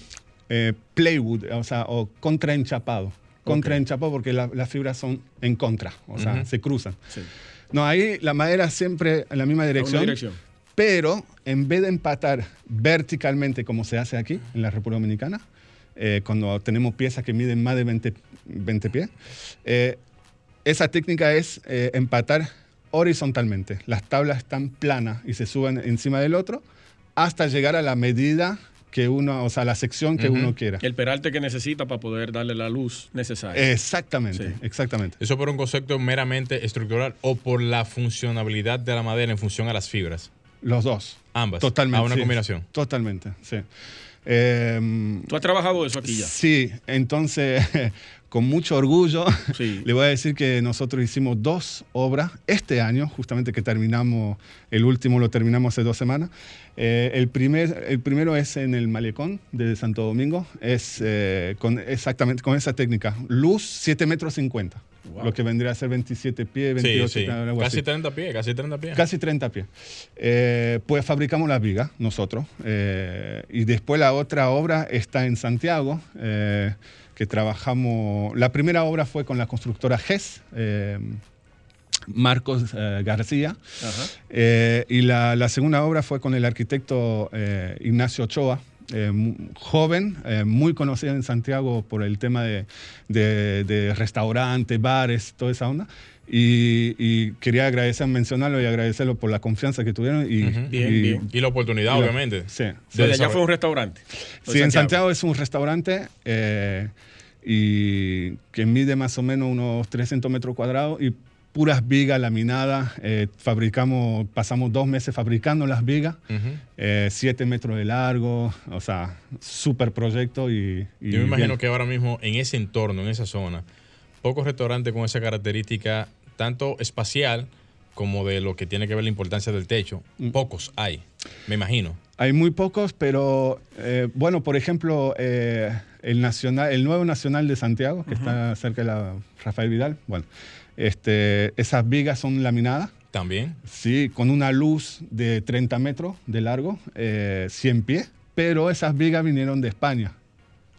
Speaker 6: eh, plywood, o sea, o contraenchapado. Contraenchapado porque la- las fibras son en contra, o sea,
Speaker 3: Ujú.
Speaker 6: se cruzan.
Speaker 2: Sí.
Speaker 6: No, ahí la madera siempre en la misma dirección. pero en vez de empatar verticalmente como se hace aquí en la República Dominicana, eh, cuando tenemos piezas que miden más de 20, 20 pies, eh, esa técnica es eh, empatar horizontalmente. Las tablas están planas y se suben encima del otro hasta llegar a la medida que uno, o sea, la sección que uno quiera.
Speaker 2: El peralte que necesita para poder darle la luz necesaria.
Speaker 6: Exactamente,
Speaker 2: Sí.
Speaker 6: exactamente.
Speaker 3: ¿Eso por un concepto meramente estructural o por la funcionabilidad de la madera en función a las fibras?
Speaker 6: Los dos.
Speaker 3: Ambas.
Speaker 6: Totalmente.
Speaker 3: A una
Speaker 6: sí.
Speaker 3: combinación.
Speaker 6: Totalmente, sí. Em,
Speaker 2: ¿Tú has trabajado eso aquí ya?
Speaker 6: Sí, entonces, con mucho orgullo,
Speaker 2: Sí.
Speaker 6: le voy a decir que nosotros hicimos dos obras este año, justamente que terminamos, el último lo terminamos hace dos semanas. Eh, el, primer, el primero es en el malecón de Santo Domingo, es eh, con, exactamente con esa técnica, luz 7 metros 50,
Speaker 2: Wow.
Speaker 6: lo que vendría a ser 27 pies,
Speaker 3: Sí,
Speaker 6: 28
Speaker 3: sí.
Speaker 6: algo
Speaker 3: Casi
Speaker 6: así.
Speaker 3: 30 pies, casi 30 pies.
Speaker 6: Casi 30 pies. Eh, pues fabricamos las vigas nosotros. eh, y después la otra obra está en Santiago, eh, que trabajamos. La primera obra fue con la constructora GES, eh, Marcos eh, García.
Speaker 2: Ajá.
Speaker 6: Eh, y la, la segunda obra fue con el arquitecto eh, Ignacio Ochoa, eh, joven, eh, muy conocido en Santiago por el tema de, de, de restaurantes, bares, toda esa onda. Y, quería agradecer, mencionarlo y agradecerlo por la confianza que tuvieron. Y,
Speaker 3: bien, y, bien. y la oportunidad, obviamente.
Speaker 2: Sí. sí. allá fue un restaurante.
Speaker 6: Sí, en Santiago es un restaurante eh, y que mide más o menos unos 300 metros cuadrados y puras vigas laminadas. Eh, fabricamos, pasamos dos meses fabricando las vigas, eh, siete metros de largo, o sea, súper proyecto. Y,
Speaker 3: Yo me imagino que ahora mismo en ese entorno, en esa zona, pocos restaurantes con esa característica tanto espacial como de lo que tiene que ver la importancia del techo. Mm. Pocos hay, me imagino.
Speaker 6: Hay muy pocos, pero eh, bueno, por ejemplo, el, nacional, el nuevo Nacional de Santiago, que está cerca de la Rafael Vidal, bueno, este, esas vigas son laminadas.
Speaker 3: También.
Speaker 6: Sí, con una luz de 30 metros de largo, eh, 100 pies, pero esas vigas vinieron de España.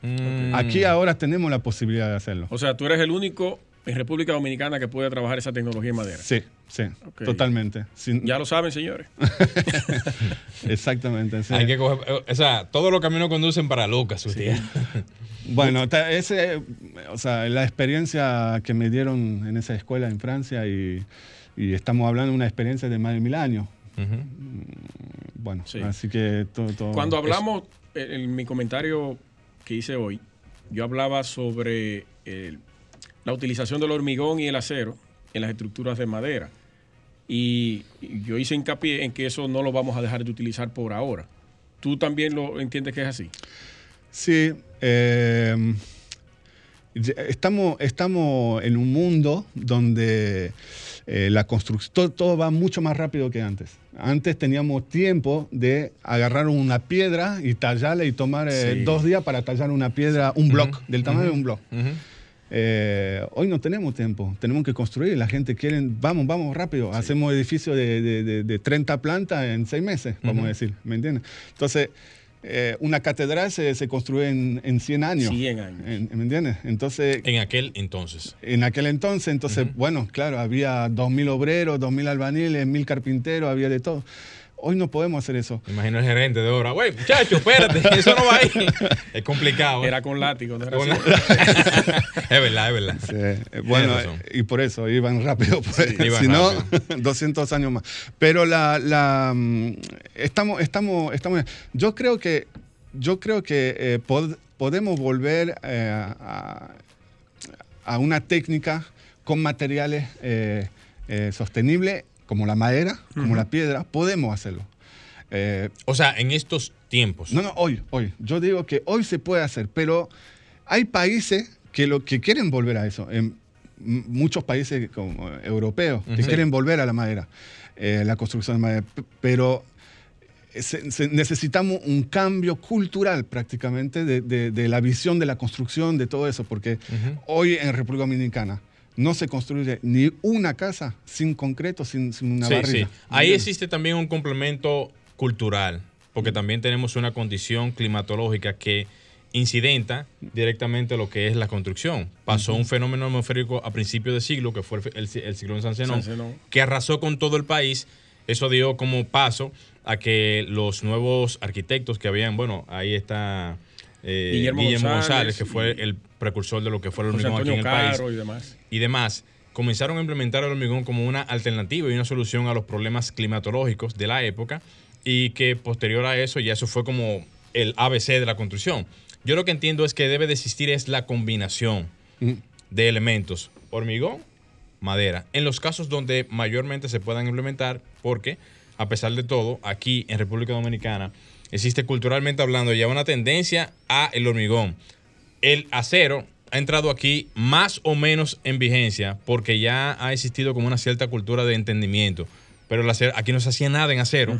Speaker 6: Mm. Aquí ahora tenemos la posibilidad de hacerlo.
Speaker 2: O sea, tú eres el único en República Dominicana que puede trabajar esa tecnología en madera.
Speaker 6: Sí, sí, totalmente.
Speaker 2: Ya lo saben, señores.
Speaker 6: Exactamente.
Speaker 3: Hay que coger, o sea, todos los caminos conducen para Lucas,
Speaker 6: Bueno, ese, o sea, la experiencia que me dieron en esa escuela en Francia y, estamos hablando de una experiencia de más de mil años. Mm, bueno, así que todo...
Speaker 2: Cuando hablamos, en mi comentario que hice hoy, yo hablaba sobre el la utilización del hormigón y el acero en las estructuras de madera. Y, yo hice hincapié en que eso no lo vamos a dejar de utilizar por ahora. ¿Tú también lo entiendes que es así?
Speaker 6: Sí. Eh, estamos, estamos en un mundo donde eh, la construcción, todo, va mucho más rápido que antes. Antes teníamos tiempo de agarrar una piedra y tallarla y tomar eh, dos días para tallar una piedra, un block, del tamaño de un block. Eh, hoy no tenemos tiempo, tenemos que construir. La gente quiere, vamos, vamos rápido. Hacemos edificios de, de, 30 plantas en seis meses, vamos a decir, ¿me entiendes? Entonces, eh, una catedral se, se construye en, en, 100 años.
Speaker 2: 100 años.
Speaker 6: ¿Me entiendes? Entonces.
Speaker 3: En aquel entonces.
Speaker 6: En aquel entonces, entonces, bueno, claro, había 2.000 obreros, 2.000 albaniles, 1.000 carpinteros, había de todo. Hoy no podemos hacer eso.
Speaker 3: imagino el gerente de obra. Güey, muchacho, espérate, eso no va ahí. Es complicado.
Speaker 2: ¿eh? Era con látigo, ¿no?
Speaker 3: es verdad, es verdad.
Speaker 6: Eh, bueno, y por eso iban rápido. Pues. si no, 200 años más. Pero la, la mm, estamos, estamos, estamos. Yo creo que, yo creo que eh, podemos volver a, a, una técnica con materiales sostenibles como la madera, como la piedra, podemos hacerlo.
Speaker 3: Eh, o sea, en estos tiempos.
Speaker 6: No, no, hoy, hoy. Yo digo que hoy se puede hacer, pero hay países que lo que quieren volver a eso. En muchos países como europeos que quieren volver a la madera, eh, la construcción de madera, pero necesitamos un cambio cultural prácticamente de, la visión de la construcción, de todo eso, porque hoy en República Dominicana no se construye ni una casa sin concreto, sin, una barriga.
Speaker 3: Ahí existe también un complemento cultural, porque también tenemos una condición climatológica que incidenta directamente lo que es la construcción. Pasó un fenómeno atmosférico a principios de siglo, que fue el, el, ciclón San Zenón, que arrasó con todo el país. Eso dio como paso a que los nuevos arquitectos que habían, bueno, ahí está eh, Guillermo, González, que fue el precursor de lo que fue el hormigón aquí en el país.
Speaker 2: Y demás.
Speaker 3: y demás. Comenzaron a implementar el hormigón como una alternativa y una solución a los problemas climatológicos de la época y que posterior a eso ya eso fue como el ABC de la construcción. Yo lo que entiendo es que debe de existir es la combinación mm. de elementos, hormigón, madera, en los casos donde mayormente se puedan implementar, porque a pesar de todo, aquí en República Dominicana existe culturalmente hablando ya una tendencia a el hormigón. El acero ha entrado aquí más o menos en vigencia porque ya ha existido como una cierta cultura de entendimiento. Pero el acero, aquí no se hacía nada en acero.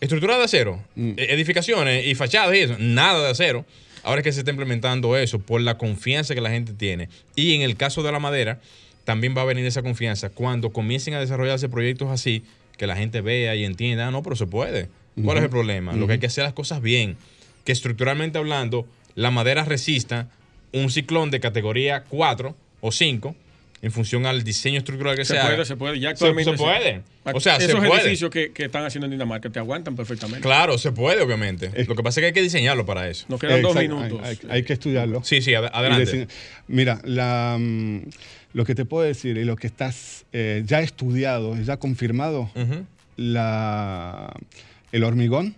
Speaker 3: Estructura de acero, mm. e-, edificaciones y fachadas y eso, nada de acero. Ahora es que se está implementando eso por la confianza que la gente tiene. Y en el caso de la madera, también va a venir esa confianza cuando comiencen a desarrollarse proyectos así, que la gente vea y entienda, ah, no, pero se puede. ¿Cuál es el problema? Lo que hay que hacer las cosas bien. Que estructuralmente hablando, la madera resista un ciclón de categoría 4 o 5 en función al diseño estructural que se,
Speaker 2: Se
Speaker 3: haga.
Speaker 2: puede, se puede. Ya
Speaker 3: Se-
Speaker 2: actualmente
Speaker 3: se puede. O sea, se
Speaker 2: esos
Speaker 3: puede.
Speaker 2: edificios que, que están haciendo en Dinamarca te aguantan perfectamente.
Speaker 3: Claro, se puede, obviamente.
Speaker 6: Es-
Speaker 3: Lo que pasa es que hay que diseñarlo para eso.
Speaker 2: Nos quedan dos minutos.
Speaker 6: Hay, hay- hay que estudiarlo.
Speaker 3: Sí, sí, ad- adelante.
Speaker 6: mira, la, mm, lo que te puedo decir y lo que estás eh, ya estudiado, ya confirmado, la, el hormigón,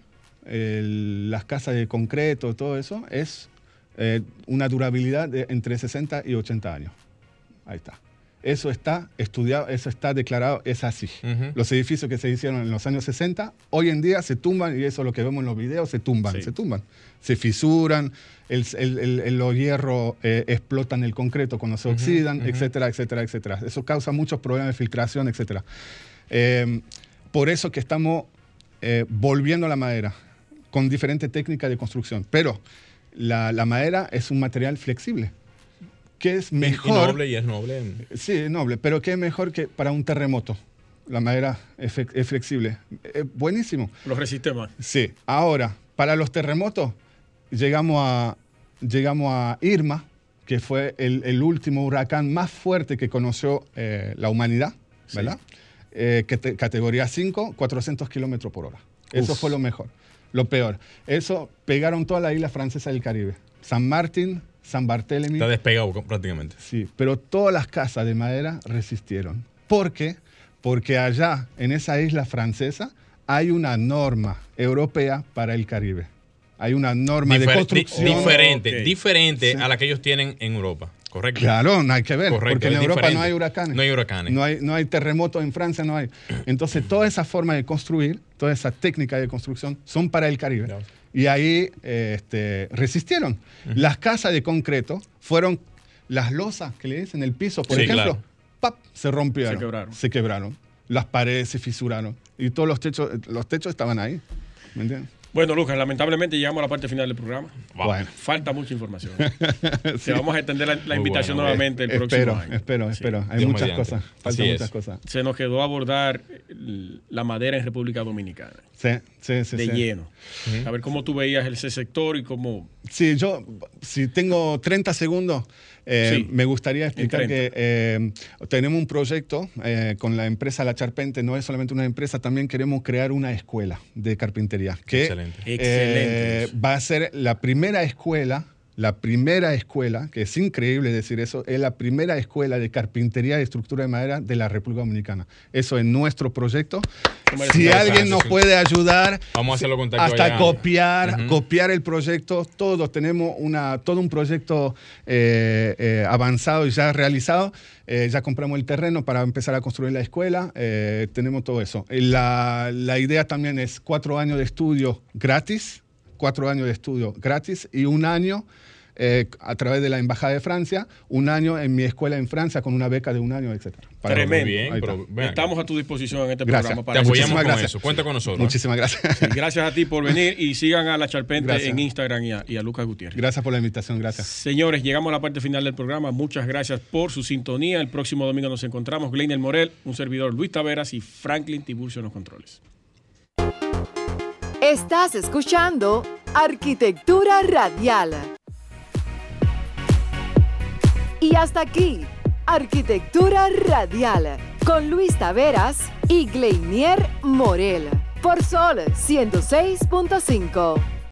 Speaker 6: el- las casas de concreto, todo eso, es eh, una durabilidad de entre 60 y 80 años. Ahí está. Eso está estudiado, eso está declarado, es así.
Speaker 3: Ujú.
Speaker 6: Los edificios que se hicieron en los años 60, hoy en día se tumban, y eso es lo que vemos en los videos, se tumban,
Speaker 2: Sí.
Speaker 6: se tumban. Se fisuran, el, el- el- los hierros eh, explotan el concreto cuando se oxidan, etcétera, etcétera, etcétera. Eso causa muchos problemas de filtración, etcétera. Eh, por eso que estamos eh, volviendo a la madera con diferentes técnicas de construcción. Pero la, la madera es un material flexible, que es mejor...
Speaker 3: Y noble y es noble.
Speaker 6: Sí, es noble, pero ¿qué es mejor que para un terremoto? La madera es, flexible. Es buenísimo.
Speaker 2: Los resiste más.
Speaker 6: Sí, ahora, para los terremotos, llegamos a, llegamos a Irma, que fue el, el último huracán más fuerte que conoció eh, la humanidad, ¿verdad? Eh, que te- categoría 5, 400 kilómetros por hora. Eso fue lo mejor. Lo peor, eso pegaron toda la isla francesa del Caribe. San Martín, San Barthélemy.
Speaker 3: Está despegado prácticamente.
Speaker 6: Sí, pero todas las casas de madera resistieron. ¿Por qué? Porque allá, en esa isla francesa, hay una norma europea para el Caribe. Hay una norma de
Speaker 3: Difer-
Speaker 6: construcción.
Speaker 3: diferente, diferente
Speaker 6: Sí.
Speaker 3: a la que ellos tienen en Europa. Correcto.
Speaker 6: Claro, no hay que ver,
Speaker 3: Correcto,
Speaker 6: porque en Europa
Speaker 3: diferente.
Speaker 6: no hay huracanes.
Speaker 3: No hay huracanes.
Speaker 6: No hay, no hay terremotos en Francia, no hay. Entonces, toda esa forma de construir, toda esa técnica de construcción son para el Caribe.
Speaker 3: Claro.
Speaker 6: Y ahí eh, este, resistieron. Las casas de concreto fueron las losas que le dicen el piso, por
Speaker 3: Sí,
Speaker 6: ejemplo,
Speaker 3: claro.
Speaker 6: ¡pap! se rompieron.
Speaker 2: Se quebraron.
Speaker 6: Se quebraron. Las paredes se fisuraron. Y todos los techos, los techos estaban ahí. ¿Me entiendes?
Speaker 2: Bueno, Lucas, lamentablemente llegamos a la parte final del programa.
Speaker 6: Bueno.
Speaker 2: Falta mucha información. Te vamos a extender la, invitación
Speaker 3: bueno,
Speaker 2: nuevamente el próximo
Speaker 6: espero,
Speaker 2: año.
Speaker 6: espero,
Speaker 2: Sí.
Speaker 6: espero. Hay
Speaker 3: Dios
Speaker 6: muchas
Speaker 3: mediante.
Speaker 6: cosas. Faltan
Speaker 3: es.
Speaker 6: muchas cosas.
Speaker 2: Se nos quedó abordar la madera en República Dominicana.
Speaker 6: Sí, sí, sí.
Speaker 2: de
Speaker 6: sí.
Speaker 2: lleno. A ver cómo tú veías ese sector y cómo...
Speaker 6: Sí, yo, si tengo 30 segundos, eh,
Speaker 2: Sí,
Speaker 6: me gustaría explicar
Speaker 2: en 30.
Speaker 6: que eh, tenemos un proyecto eh, con la empresa La Charpente, no es solamente una empresa, también queremos crear una escuela de carpintería. Que,
Speaker 3: Excelente.
Speaker 6: eh,
Speaker 2: Excelente
Speaker 6: va a ser la primera escuela, la primera escuela, que es increíble decir eso, es la primera escuela de carpintería y estructura de madera de la República Dominicana. Eso es nuestro proyecto. Si alguien nos puede ayudar,
Speaker 3: Vamos a hacerlo
Speaker 6: hasta
Speaker 3: allá.
Speaker 6: copiar, copiar el proyecto. Todos tenemos una, todo un proyecto eh, eh, avanzado y ya realizado. Eh, ya compramos el terreno para empezar a construir la escuela. Tenemos todo eso. La, la idea también es cuatro años de estudio gratis, cuatro años de estudio gratis y un año eh, a través de la Embajada de Francia, un año en mi escuela en Francia con una beca de un año, etc.
Speaker 2: Tremendo.
Speaker 3: Bien, pero.
Speaker 2: Estamos a tu disposición en este
Speaker 6: Gracias.
Speaker 2: programa.
Speaker 3: Te
Speaker 2: Para
Speaker 3: apoyamos
Speaker 6: Muchísimas
Speaker 3: con
Speaker 6: gracias.
Speaker 3: eso. Cuenta con nosotros.
Speaker 6: Muchísimas gracias.
Speaker 2: Gracias a ti por venir y sigan a la Charpente
Speaker 6: Gracias.
Speaker 2: en Instagram y a, y a Lucas Gutiérrez.
Speaker 6: Gracias por la invitación, gracias.
Speaker 2: Señores, llegamos a la parte final del programa. Muchas gracias por su sintonía. El próximo domingo nos encontramos. Gleiner Morel, un servidor Luis Taveras y Franklin Tiburcio en los controles.
Speaker 1: Estás escuchando Arquitectura Radial. Y hasta aquí, Arquitectura Radial, con Luis Taveras y Gleinier Morel, por Sol 106.5.